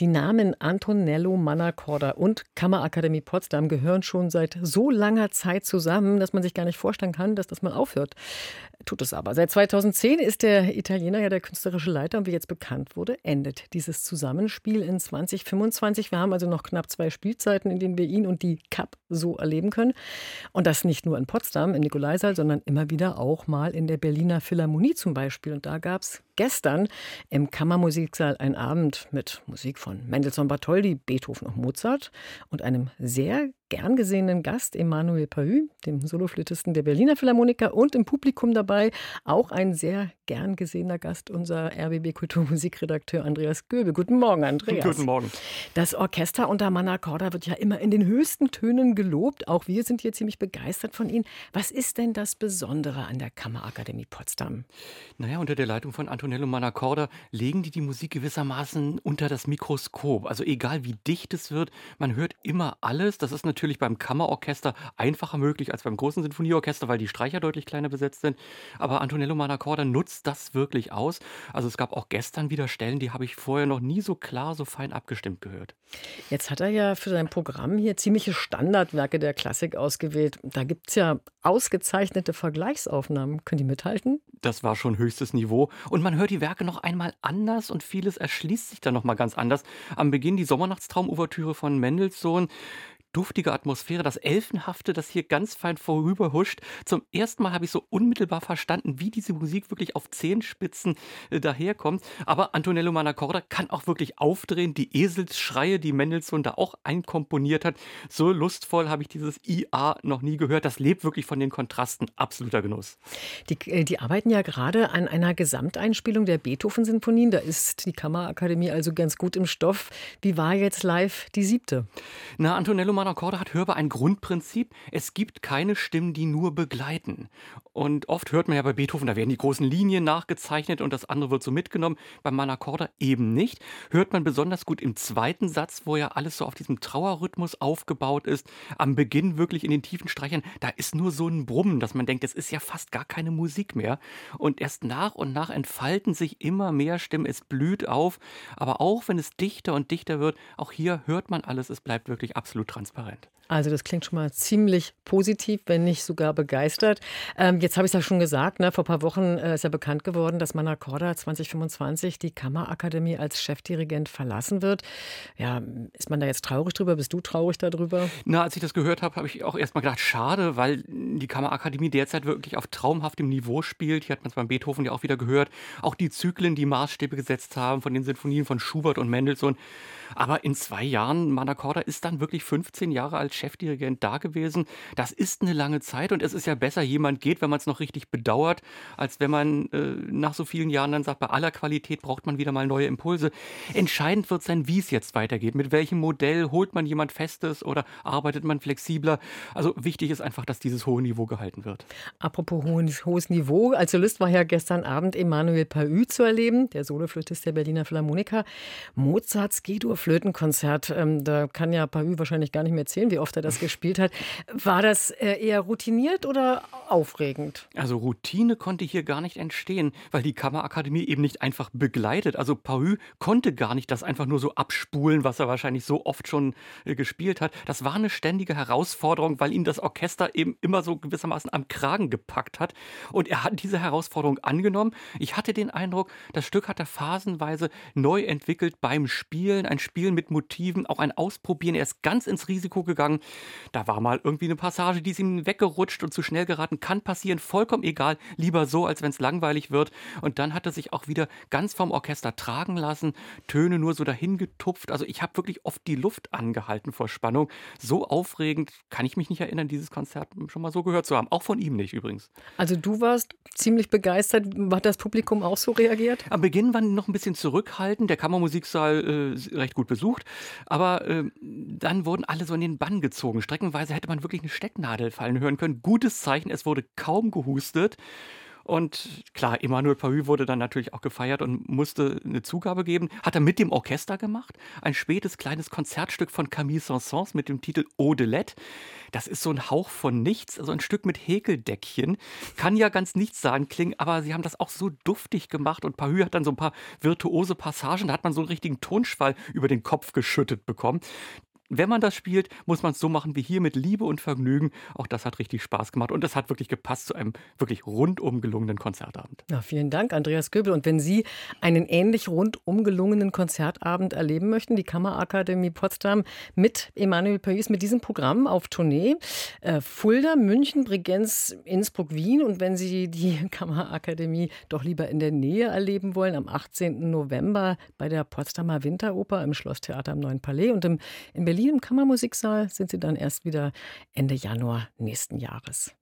Die Namen Antonello Mannacorda und Kammerakademie Potsdam gehören schon seit so langer Zeit zusammen, dass man sich gar nicht vorstellen kann, dass das mal aufhört. Tut es aber. Seit 2010 ist der Italiener ja der künstlerische Leiter und wie jetzt bekannt wurde, endet dieses Zusammenspiel in 2025. Wir haben also noch knapp zwei Spielzeiten, in denen wir ihn und die Cup so erleben können. Und das nicht nur in Potsdam, im Nikolaisaal, sondern immer wieder auch mal in der Berliner Philharmonie zum Beispiel. Und da gab es gestern im Kammermusiksaal ein Abend mit Musik von Mendelssohn Bartholdy, Beethoven und Mozart und einem sehr gern gesehenen Gast, Emmanuel Pahü, dem Soloflötisten der Berliner Philharmoniker und im Publikum dabei auch ein sehr gern gesehener Gast, unser RBB Kulturmusikredakteur Andreas Göbel. Guten Morgen, Andreas. Guten Morgen. Das Orchester unter Manaccorda wird ja immer in den höchsten Tönen gelobt. Auch wir sind hier ziemlich begeistert von Ihnen. Was ist denn das Besondere an der Kammerakademie Potsdam? Naja, unter der Leitung von Antonello Manaccorda legen die die Musik gewissermaßen unter das Mikroskop. Also egal wie dicht es wird, man hört immer alles. Das ist natürlich natürlich beim Kammerorchester einfacher möglich als beim großen Sinfonieorchester, weil die Streicher deutlich kleiner besetzt sind. Aber Antonello Manacorda nutzt das wirklich aus. Also es gab auch gestern wieder Stellen, die habe ich vorher noch nie so klar, so fein abgestimmt gehört. Jetzt hat er ja für sein Programm hier ziemliche Standardwerke der Klassik ausgewählt. Da gibt es ja ausgezeichnete Vergleichsaufnahmen. Können die mithalten? Das war schon höchstes Niveau. Und man hört die Werke noch einmal anders und vieles erschließt sich dann noch mal ganz anders. Am Beginn die Sommernachtstraum-Ouvertüre von Mendelssohn duftige Atmosphäre, das Elfenhafte, das hier ganz fein vorüberhuscht. Zum ersten Mal habe ich so unmittelbar verstanden, wie diese Musik wirklich auf Zehenspitzen äh, daherkommt. Aber Antonello Manacorda kann auch wirklich aufdrehen. Die Eselsschreie, die Mendelssohn da auch einkomponiert hat. So lustvoll habe ich dieses IA noch nie gehört. Das lebt wirklich von den Kontrasten. Absoluter Genuss. Die, äh, die arbeiten ja gerade an einer Gesamteinspielung der Beethoven-Sinfonien. Da ist die Kammerakademie also ganz gut im Stoff. Wie war jetzt live die siebte? Na, Antonello Roman Akkorde hat hörbar ein Grundprinzip. Es gibt keine Stimmen, die nur begleiten. Und oft hört man ja bei Beethoven, da werden die großen Linien nachgezeichnet und das andere wird so mitgenommen. Beim Manaccorda eben nicht. Hört man besonders gut im zweiten Satz, wo ja alles so auf diesem Trauerrhythmus aufgebaut ist. Am Beginn wirklich in den tiefen Streichern, da ist nur so ein Brummen, dass man denkt, es ist ja fast gar keine Musik mehr. Und erst nach und nach entfalten sich immer mehr Stimmen. Es blüht auf. Aber auch wenn es dichter und dichter wird, auch hier hört man alles. Es bleibt wirklich absolut transparent transparent. Also das klingt schon mal ziemlich positiv, wenn nicht sogar begeistert. Ähm, jetzt habe ich es ja schon gesagt, ne, vor ein paar Wochen äh, ist ja bekannt geworden, dass Manacorda 2025 die Kammerakademie als Chefdirigent verlassen wird. Ja, ist man da jetzt traurig drüber? Bist du traurig darüber? Na, als ich das gehört habe, habe ich auch erst mal gedacht, schade, weil die Kammerakademie derzeit wirklich auf traumhaftem Niveau spielt. Hier hat man es beim Beethoven ja auch wieder gehört. Auch die Zyklen, die Maßstäbe gesetzt haben von den Sinfonien von Schubert und Mendelssohn. Aber in zwei Jahren, Manacorda ist dann wirklich 15 Jahre als Chefdirigent da gewesen. Das ist eine lange Zeit und es ist ja besser, jemand geht, wenn man es noch richtig bedauert, als wenn man äh, nach so vielen Jahren dann sagt, bei aller Qualität braucht man wieder mal neue Impulse. Entscheidend wird sein, wie es jetzt weitergeht. Mit welchem Modell holt man jemand Festes oder arbeitet man flexibler? Also wichtig ist einfach, dass dieses hohe Niveau gehalten wird. Apropos hohes Niveau, als Solist war ja gestern Abend Emanuel Paü zu erleben, der Soloflötist der Berliner Philharmoniker. Mozarts G-Dur-Flötenkonzert, ähm, da kann ja Paü wahrscheinlich gar nicht mehr erzählen, wie oft er das gespielt hat. War das äh, eher routiniert oder aufregend? Also Routine konnte hier gar nicht entstehen, weil die Kammerakademie eben nicht einfach begleitet. Also Pahu konnte gar nicht das einfach nur so abspulen, was er wahrscheinlich so oft schon äh, gespielt hat. Das war eine ständige Herausforderung, weil ihn das Orchester eben immer so gewissermaßen am Kragen gepackt hat. Und er hat diese Herausforderung angenommen. Ich hatte den Eindruck, das Stück hat er phasenweise neu entwickelt beim Spielen. Ein Spiel mit Motiven, auch ein Ausprobieren. Er ist ganz ins Risiko gegangen da war mal irgendwie eine Passage, die ist ihm weggerutscht und zu schnell geraten. Kann passieren, vollkommen egal. Lieber so, als wenn es langweilig wird. Und dann hat er sich auch wieder ganz vom Orchester tragen lassen, Töne nur so dahin getupft. Also ich habe wirklich oft die Luft angehalten vor Spannung. So aufregend kann ich mich nicht erinnern, dieses Konzert schon mal so gehört zu haben. Auch von ihm nicht übrigens. Also du warst ziemlich begeistert. Hat das Publikum auch so reagiert? Am Beginn waren noch ein bisschen zurückhaltend. Der Kammermusiksaal äh, recht gut besucht. Aber äh, dann wurden alle so in den Bann gezogen. Streckenweise hätte man wirklich eine Stecknadel fallen hören können. Gutes Zeichen, es wurde kaum gehustet. Und klar, Emmanuel Pahü wurde dann natürlich auch gefeiert und musste eine Zugabe geben. Hat er mit dem Orchester gemacht. Ein spätes kleines Konzertstück von Camille Saint-Saëns mit dem Titel Lait. Das ist so ein Hauch von nichts, also ein Stück mit Häkeldeckchen. Kann ja ganz nichts sagen klingen, aber sie haben das auch so duftig gemacht und Pahü hat dann so ein paar virtuose Passagen, da hat man so einen richtigen Tonschwall über den Kopf geschüttet bekommen wenn man das spielt, muss man es so machen wie hier mit Liebe und Vergnügen. Auch das hat richtig Spaß gemacht und das hat wirklich gepasst zu einem wirklich rundum gelungenen Konzertabend. Ja, vielen Dank, Andreas Göbel. Und wenn Sie einen ähnlich rundum gelungenen Konzertabend erleben möchten, die Kammerakademie Potsdam mit Emanuel Payus mit diesem Programm auf Tournee. Äh, Fulda, München, Bregenz, Innsbruck, Wien. Und wenn Sie die Kammerakademie doch lieber in der Nähe erleben wollen, am 18. November bei der Potsdamer Winteroper im Schlosstheater am Neuen Palais und im, in Berlin Berlin im Kammermusiksaal sind sie dann erst wieder Ende Januar nächsten Jahres.